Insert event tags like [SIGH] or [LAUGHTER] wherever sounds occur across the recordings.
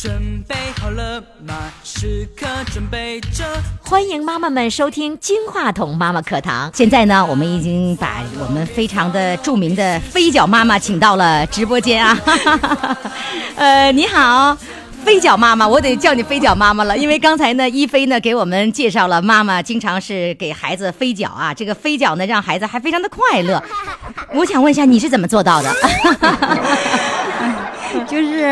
准备好了吗？时刻准备着。欢迎妈妈们收听金话筒妈妈课堂。现在呢，我们已经把我们非常的著名的飞脚妈妈请到了直播间啊。[LAUGHS] 呃，你好，飞脚妈妈，我得叫你飞脚妈妈了，因为刚才呢，一飞呢给我们介绍了妈妈经常是给孩子飞脚啊，这个飞脚呢让孩子还非常的快乐。我想问一下，你是怎么做到的？[LAUGHS] [LAUGHS] 就是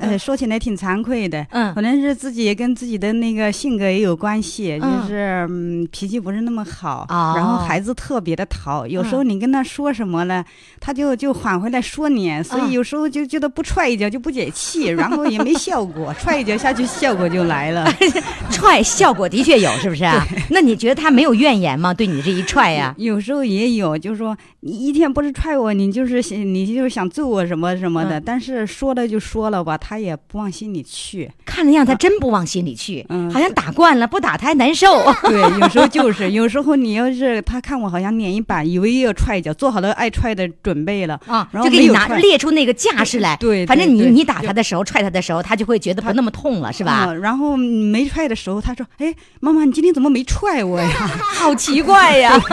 呃，说起来挺惭愧的，嗯。可能是自己跟自己的那个性格也有关系，嗯。就是嗯脾气不是那么好，哦。然后孩子特别的淘，有时候你跟他说什么了，他就就缓回来说你，所嗯以有时候就觉得不踹一脚就不解气，[LAUGHS] 然后也没效果，踹一脚下去效果就来了。[LAUGHS] 踹效果的确有，是不是啊？那你觉得他没有怨言吗？对你这一踹呀、有时候也有，就是说你一天不是踹我，你就是想你就是想揍我什么什么的，嗯。但是说了就说了吧，他也不往心里去。看那样，他真不往心里去，嗯好像打惯了，不打他还难受。对，有时候就是，[LAUGHS] 有时候你要是他看我好像脸一板，以为要踹一脚，做好了爱踹的准备了啊，然后就给你拿列出那个架势来。对对反正你你打他的时候，踹他的时候，他就会觉得不那么痛了，是吧？嗯然后你没踹的时候，他说：“哎，妈妈，你今天怎么没踹我呀 [LAUGHS] 好奇怪呀！[LAUGHS]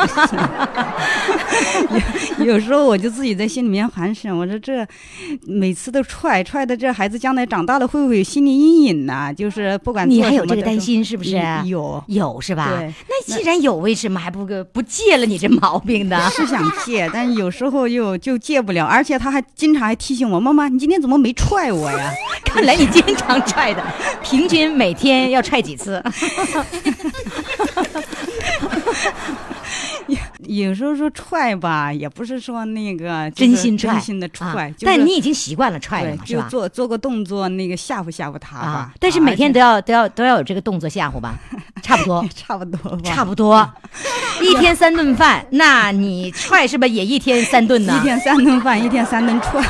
有时候我就自己在心里面反省，我说这每次都踹踹的，这孩子将来长大了会不会有心理阴影呢、就是不管你还有这个担心是不是？有。有是吧？对那既然有，为什么还不个不戒了你这毛病呢？是想戒，但是有时候又就戒不了，而且他还经常还提醒我：“妈妈，你今天怎么没踹我呀？” [LAUGHS] 看来你经常踹的，平均每天要踹几次？[LAUGHS] 有时候说踹吧，也不是说那个真心，真心的踹，是但你已经习惯了踹了对，嘛，是就吧？做做个动作，那个吓唬吓唬他吧。啊，但是每天都要都要都要有这个动作吓唬吧，[LAUGHS] 差不多。差不多吧，差不多，[LAUGHS] 一天三顿饭，那你踹是不是也一天三顿呢一？天三顿饭，一天三顿踹。[LAUGHS]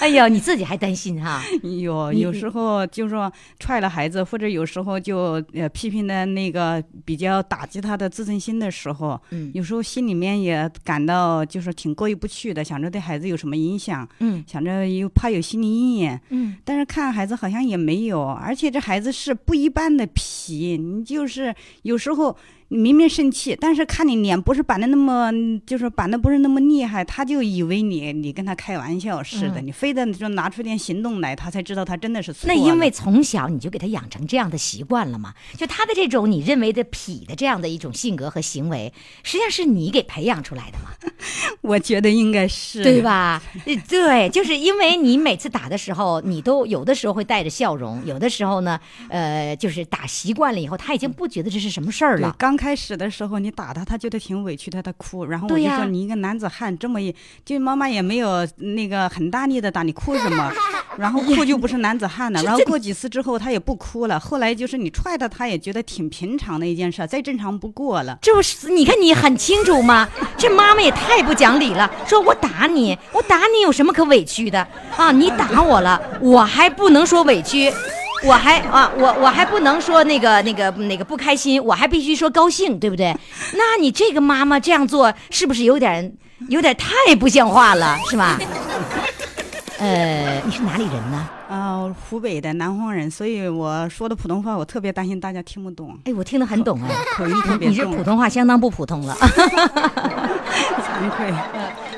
[LAUGHS] 哎呦，你自己还担心哈？有你有时候就说踹了孩子，或者有时候就呃批评的那个比较打击他的自尊心的时候，嗯有时候心里面也感到就是挺过意不去的，想着对孩子有什么影响，嗯想着又怕有心理阴影。嗯，但是看孩子好像也没有，而且这孩子是不一般的皮，你就是有时候你明明生气，但是看你脸不是板的那么，就是板的不是那么厉害，他就以为你你跟他开玩笑似的，嗯你非得就拿出点行动来，他才知道他真的是错那。因为从小你就给他养成这样的习惯了嘛，就他的这种你认为的痞的这样的一种性格和行为，实际上是你给培养出来的嘛，[LAUGHS] 我觉得应该是对？吧？呃 [LAUGHS] 对，就是因为你每次打的时候，你都有的时候会带着笑容，有的时候呢，呃，就是打习惯了以后，他已经不觉得这是什么事儿了，。刚开始的时候你打他，他觉得挺委屈他，他哭。然后我就说你一个男子汉这么一，就妈妈也没有那个很大力的打，你哭什么？[LAUGHS] 然后哭就不是男子汉了。然后过几次之后他也不哭了。后来就是你踹他，他也觉得挺平常的一件事，再正常不过了。这不是你看你很清楚吗？这妈妈也太不讲理了，说我打你，我打你有什么可委屈的啊？你打我了，我还不能说委屈。[LAUGHS] 我还啊，我我还不能说那个那个那个不开心，我还必须说高兴，对不对？[LAUGHS] 那你这个妈妈这样做，是不是有点有点太不像话了，是吧？[LAUGHS] 呃，你是哪里人呢？啊、湖北的南方人，所以我说的普通话，我特别担心大家听不懂，哎，我听得很懂哎，口音特别你这，普通话相当不普通了。惭愧。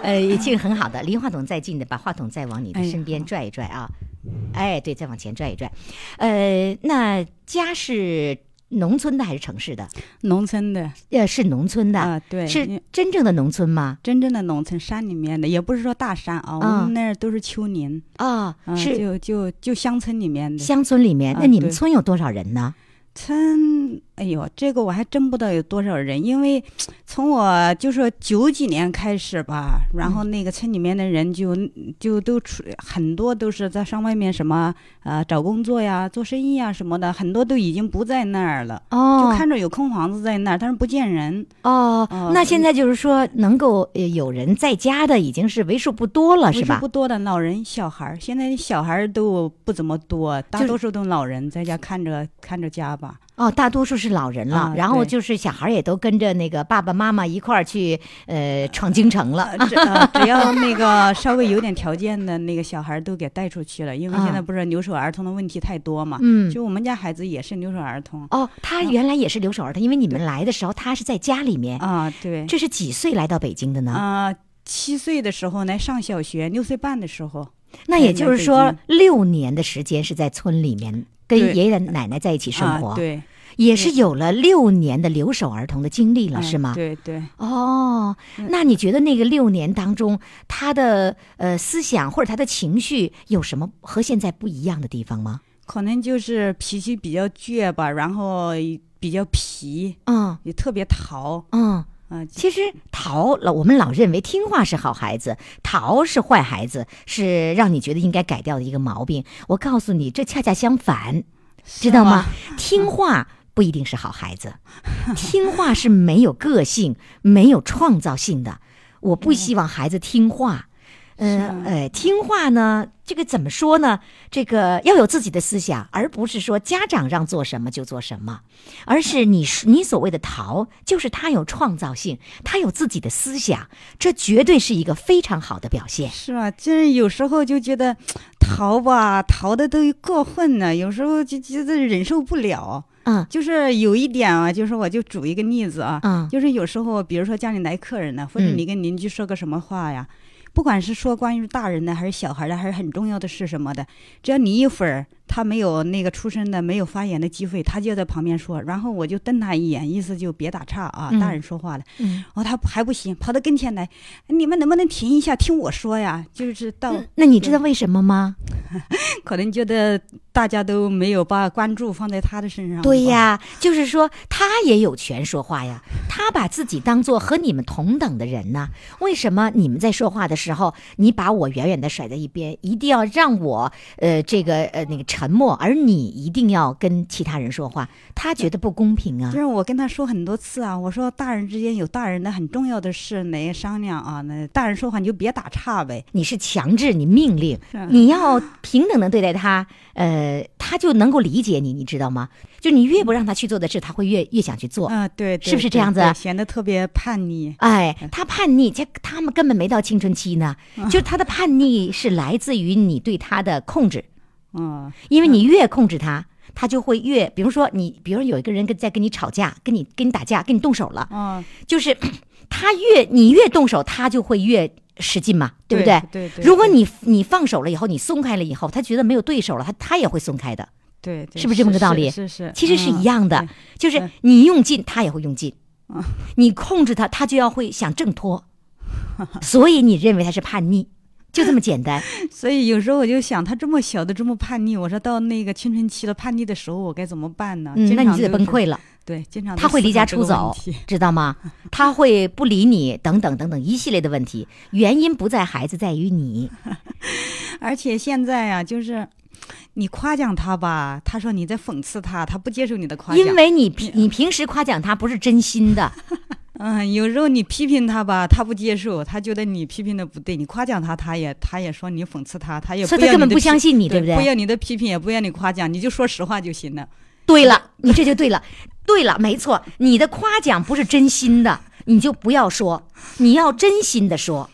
呃，这个很好的，离话筒再近的，把话筒再往你的哎身边拽一拽啊。哎，对，再往前拽一拽。呃，那家是农村的还是城市的？农村的呃，是农村的，啊，对，是真正的农村吗？真正的农村山里面的，也不是说大山啊，我啊们那儿都是丘陵，啊、啊，是就就就乡村里面的乡村里面。啊那你们村有多少人呢？村。哎呦，这个我还真不知道有多少人，因为 [TSK] 从我就说九几年开始吧，然后那个村里面的人就就都出很多都是在上外面什么呃找工作呀、做生意呀什么的，很多都已经不在那儿了，哦就看着有空房子在那儿，但是不见人。哦，哦那现在就是说，能够呃有人在家的已经是为数不多了，是吧为数不？多的老人、小孩儿，现在小孩儿都不怎么多，大多数都老人在家看着看着家吧。哦，大多数是老人了，啊然后就是小孩也都跟着那个爸爸妈妈一块儿去呃闯京城了。呃只呃只要那个 [LAUGHS] 稍微有点条件的那个小孩都给带出去了，因为现在啊不是留守儿童的问题太多嘛。嗯，就我们家孩子也是留守儿童哦，他原来也是留守儿童，因为你们来的时候他是在家里面。啊，对，这是几岁来到北京的呢？啊，七岁的时候来上小学，六岁半的时候，那也就是说，六年的时间是在村里面跟对。爷爷奶奶在一起生活，啊、对，也是有了六年的留守儿童的经历了，嗯是吗？对对，哦，那你觉得那个六年当中，他的呃思想或者他的情绪有什么和现在不一样的地方吗？可能就是脾气比较倔吧，然后比较皮，嗯。也特别淘。嗯，啊。其实淘老我们老认为听话是好孩子，淘是坏孩子，是让你觉得应该改掉的一个毛病。我告诉你，这恰恰相反，知道吗？听话不一定是好孩子，听话是没有个性、没有创造性的。我不希望孩子听话。是呃啊呃，听话呢，这个怎么说呢？这个要有自己的思想，而不是说家长让做什么就做什么，而是你你所谓的淘，就是他有创造性，他有自己的思想，这绝对是一个非常好的表现。是啊？就是有时候就觉得淘吧，淘的都过分了，有时候就觉得忍受不了。嗯就是有一点啊，就是我就举一个例子啊，嗯就是有时候，比如说家里来客人呢，或者嗯你跟邻居说个什么话呀，不管是说关于大人的还是小孩的，还是很重要的事什么的，只要你一会儿他没有那个出声的，没有发言的机会，他就在旁边说，然后我就瞪他一眼，意思就别打岔啊，嗯大人说话了。嗯，哦，他还不行，跑到跟前来，你们能不能停一下，听我说呀？就是到嗯那你知道为什么吗？[LAUGHS] 可能觉得大家都没有把关注放在他的身上。对，呀，就是说他也有权说话呀，他把自己当做和你们同等的人呢。为什么你们在说话的时候，你把我远远的甩在一边，一定要让我呃这个呃那个沉默，而你一定要跟其他人说话？他觉得不公平啊就。是我跟他说很多次啊，我说大人之间有大人的很重要的事来商量啊，那大人说话你就别打岔呗。你是强制，你命令，你要平等的对待他，呃，他就能够理解你，你知道吗？就你越不让他去做的事，他会越越想去做。啊，对，对是不是这样子显得特别叛逆。哎，他叛逆，这他们根本没到青春期呢，就是他的叛逆是来自于你对他的控制，嗯，因为你越控制他，他就会越，比如说你，比如说有一个人跟在跟你吵架，跟你跟你打架，跟你动手了，嗯，就是 [CLEARS THROAT] 他越你越动手，他就会越使劲嘛，对不对？对对。如果你你放手了以后，你松开了以后，他觉得没有对手了，他他也会松开的，对对，是不是这么个道理是是，其实是一样的嗯。就是嗯你用劲，他也会用劲嗯；你控制他，他就要会想挣脱。[LAUGHS] 所以你认为他是叛逆，就这么简单。[LAUGHS] 所以有时候我就想，他这么小的这么叛逆，我说到那个青春期了叛逆的时候，我该怎么办呢？嗯，那你就得。崩溃了，对，经常他会离家出走 [LAUGHS] 知道吗？他会不理你，等等等等一系列的问题。原因不在孩子，在于你。[LAUGHS] 而且现在呀、就是你夸奖他吧，他说你在讽刺他，他不接受你的夸奖。因为你平你平时夸奖他不是真心的，[LAUGHS] 嗯，有时候你批评他吧，他不接受，他觉得你批评的不对；你夸奖他，他也他也说你讽刺他，他也所以他根本不相信你，对不对？不要你的批评，也不要你夸奖，你就说实话就行了。对了，你这就对了，对了，没错，你的夸奖不是真心的，你就不要说，你要真心的说。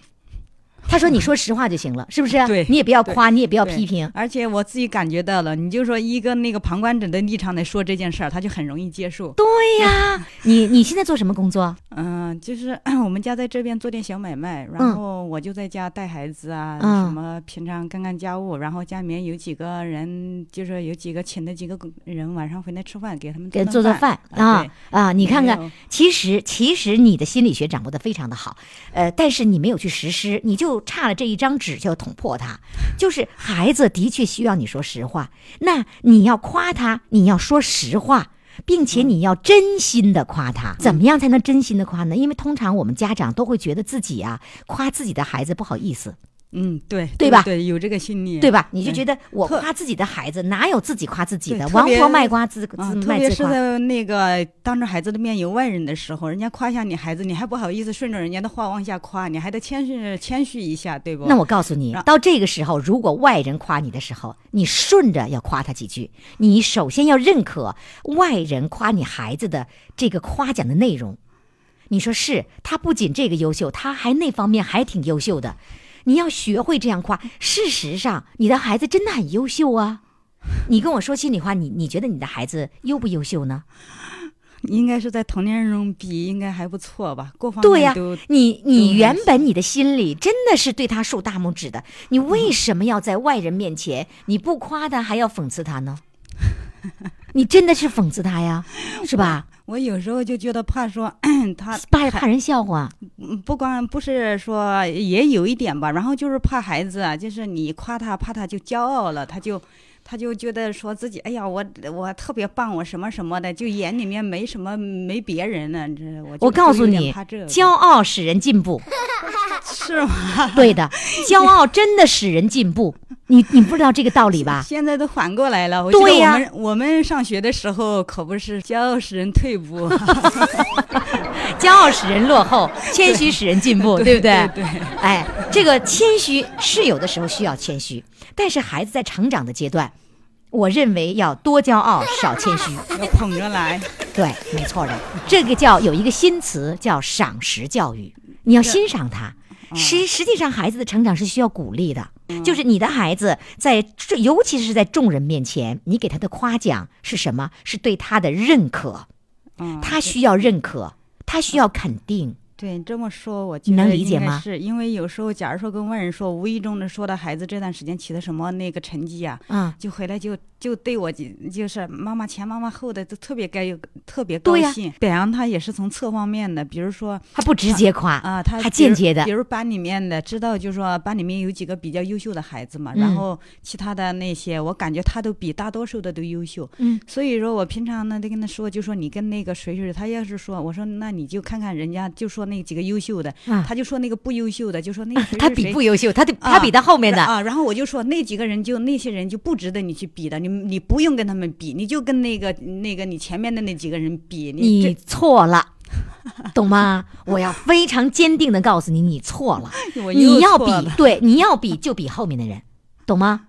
他说：“你说实话就行了，是不是？对你也不要夸，你也不要批评。而且我自己感觉到了，你就说一个那个旁观者的立场来说这件事儿，他就很容易接受。对呀，你你现在做什么工作？嗯，就是 [COUGHS] 我们家在这边做点小买卖，嗯然后我就在家带孩子啊，嗯什么平常干干家务，然后家里面有几个人，就是有几个请的几个人晚上回来吃饭，给他们做做饭啊啊！你看看，其实其实你的心理学掌握的非常的好，呃，但是你没有去实施，你就差了这一张纸就要捅破它。就是孩子的确需要你说实话，那你要夸他，你要说实话。并且你要真心的夸他，怎么样才能真心的夸呢？因为通常我们家长都会觉得自己啊夸自己的孩子不好意思，嗯，对，对吧对，有这个心理，对吧？你就觉得。我夸自己的孩子，哪有自己夸自己的？王婆卖瓜自啊，自特别是卖自夸。在那个当着孩子的面有外人的时候，人家夸一下你孩子，你还不好意思顺着人家的话往下夸，你还得谦虚谦虚一下，对不？那我告诉你，到这个时候，如果外人夸你的时候，你顺着要夸他几句。你首先要认可外人夸你孩子的这个夸奖的内容。你说是他不仅这个优秀，他还那方面还挺优秀的。你要学会这样夸。事实上，你的孩子真的很优秀啊。你跟我说心里话，你你觉得你的孩子优不优秀呢？应该是在同龄人中比应该还不错吧，各方面对呀、你你原本你的心里真的是对他竖大拇指的，你为什么要在外人面前你不夸他还要讽刺他呢？[LAUGHS] 你真的是讽刺他呀，是吧？我有时候就觉得怕说 [CLEARS THROAT] 他怕怕人笑话，嗯不光不是说也有一点吧，然后就是怕孩子啊，就是你夸他，怕他就骄傲了，他就他就觉得说自己哎呀，我我特别棒，我什么什么的，就眼里面没什么没别人呢，这我告诉你骄傲使人进步。[LAUGHS] 是吗？对的，骄傲真的使人进步。你你不知道这个道理吧？[LAUGHS] 现在都反过来了，对呀们我们上学的时候可不是骄傲使人退步，[LAUGHS] 骄傲使人落后，谦虚使人进步，对不对？对对哎，这个谦虚是有的时候需要谦虚，但是孩子在成长的阶段，我认为要多骄傲，少谦虚。[LAUGHS] 要捧着来。对，没错的，这个叫有一个新词叫赏识教育，你要欣赏他。实实际上，孩子的成长是需要鼓励的，就是你的孩子在，尤其是在众人面前，你给他的夸奖是什么？是对他的认可，嗯，他需要认可，他需要肯定。对你这么说，我觉你能得解吗是因为有时候，假如说跟外人说，无意中的说到孩子这段时间取得什么那个成绩啊，嗯、就回来就就对我就就是妈妈前妈妈后的都特别该有特别高兴。表扬他也是从侧方面的，比如说他不直接夸啊，他还间接的比如班里面的知道，就是说班里面有几个比较优秀的孩子嘛，嗯然后其他的那些，我感觉他都比大多数的都优秀。嗯，所以说我平常呢都跟他说，就说你跟那个谁谁，他要是说，我说那你就看看人家，就说那几个优秀的，啊他就说那个不优秀的，就说那他比不优秀，他的他啊比他后面的。啊，然后我就说那几个人就那些人就不值得你去比的，你你不用跟他们比，你就跟那个那个你前面的那几个人比，你你错了，懂吗？[LAUGHS] 我要非常坚定的告诉你，你错了。[LAUGHS] 你要比对，你要比就比后面的人，懂吗？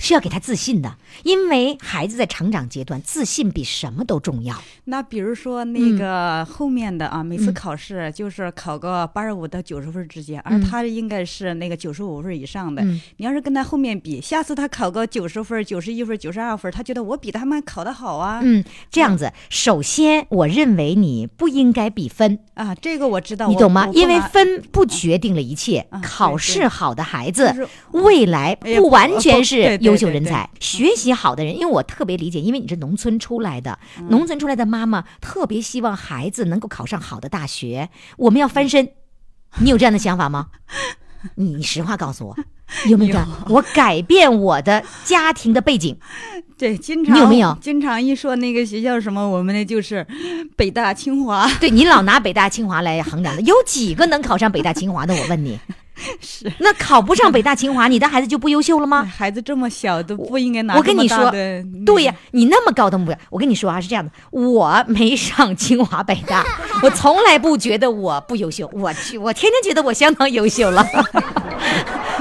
是要给他自信的，因为孩子在成长阶段，自信比什么都重要。那比如说嗯那个后面的啊，每次考试就是考个八十五到九十分之间，而嗯他应该是那个九十五分以上的。嗯你要是跟他后面比，下次他考个九十分、九十一分、九十二分，他觉得我比他们考得好啊。嗯，这样子，首先我认为你不应该比分，啊，这个我知道，你懂吗因为分不决定了一切啊。考试好的孩子就是，未来不完全是对对优秀人才，学习好的人，因为我特别理解，因为你是农村出来的，嗯农村出来的妈妈特别希望孩子能够考上好的大学，我们要翻身。[LAUGHS] 你有这样的想法吗？你 [LAUGHS] 你实话告诉我，有没有这样？我改变我的家庭的背景，对，经常你有没有经常一说那个学校什么，我们那就是 [LAUGHS] 北大、清华。对你老拿北大清华来衡量的，有几个能考上北大清华的？我问你，[LAUGHS] 是那考不上北大清华，你的孩子就不优秀了吗？[LAUGHS] 孩子这么小都不应该拿我跟你说对呀、你那么高的目标，我跟你说啊，是这样的，我没上清华北大，[LAUGHS] 我从来不觉得我不优秀，我去，我天天觉得我相当优秀了。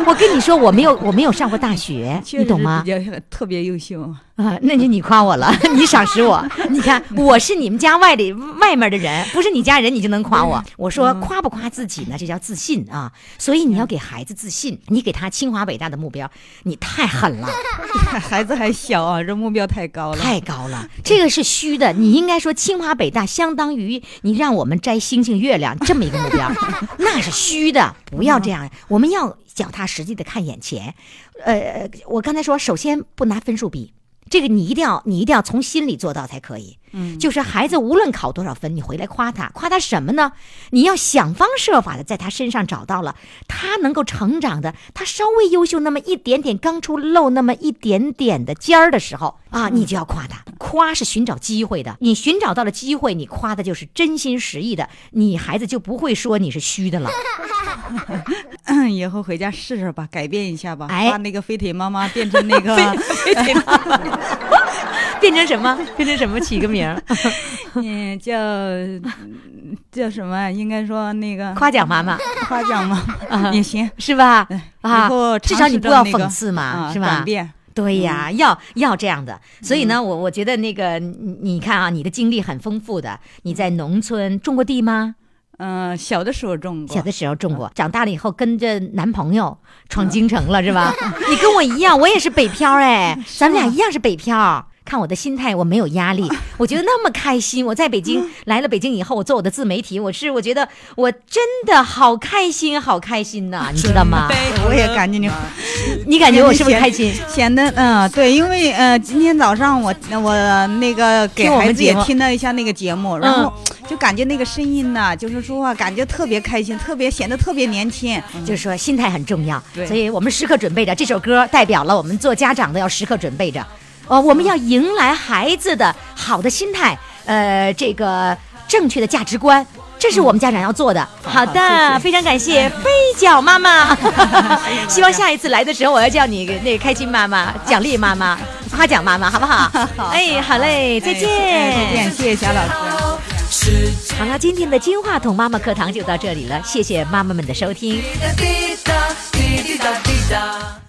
我跟你说，我没有，我没有上过大学，你懂吗？比较特别优秀。啊，那就你夸我了，[LAUGHS] 你赏识我。你看，我是你们家外里外面的人，不是你家人，你就能夸我。我说夸不夸自己呢？这叫自信啊。所以你要给孩子自信，你给他清华北大的目标，你太狠了。[LAUGHS] 孩子还小啊，这目标太高了。太高了，这个是虚的。你应该说清华北大相当于你让我们摘星星月亮这么一个目标，[LAUGHS] 那是虚的。不要这样，我们要脚踏实地的看眼前。呃，我刚才说，首先不拿分数比，这个你一定要你一定要从心里做到才可以。嗯，就是孩子无论考多少分，你回来夸他，夸他什么呢？你要想方设法的在他身上找到了他能够成长的，他稍微优秀那么一点点，刚出露那么一点点的尖儿的时候啊，你就要夸他。夸是寻找机会的，你寻找到了机会，你夸的就是真心实意的，你孩子就不会说你是虚的了。[LAUGHS] 以后回家试试吧，改变一下吧，哎把那个飞腿妈妈变成那个 [LAUGHS] 变成什么？[LAUGHS] 变成什么？起个名儿，[LAUGHS] 嗯，叫叫什么？应该说那个夸奖妈妈夸奖妈妈？[LAUGHS] 也行。是吧？啊，至少你不要讽刺嘛，啊是吧？变。对呀，要要这样的。所以呢，我我觉得那个你你看啊，你的经历很丰富的。你在农村种过地吗？嗯，小的时候种过，小的时候种过，长大了以后跟着男朋友闯京城了，是吧？你跟我一样，我也是北漂哎，咱们俩一样是北漂。看我的心态，我没有压力，[LAUGHS] 我觉得那么开心。我在北京 [LAUGHS] 来了北京以后，我做我的自媒体，我是我觉得我真的好开心，好开心呐，[LAUGHS] 你知道吗？我也感觉你你感觉我是不是开心？显得嗯对，因为呃今天早上我我那个给我们孩子也听了一下那个节目，然后就感觉那个声音呢，就是说话感觉特别开心，特别显得特别年轻。就是说心态很重要，对所以我们时刻准备着这首歌，代表了我们做家长的要时刻准备着，呃，我们要迎来孩子的好的心态，呃，这个正确的价值观。这是我们家长要做的。好的，谢谢非常感谢飞脚妈妈。[LAUGHS] 希望下一次来的时候，我要叫你那个开心妈妈、奖励妈妈、夸奖妈妈，好不好？[LAUGHS] 哎，好嘞，再见，哎再见，谢谢小老师。[LAUGHS] 好了，今天的金话筒妈妈课堂就到这里了，谢谢妈妈们的收听。滴答滴答滴答滴答。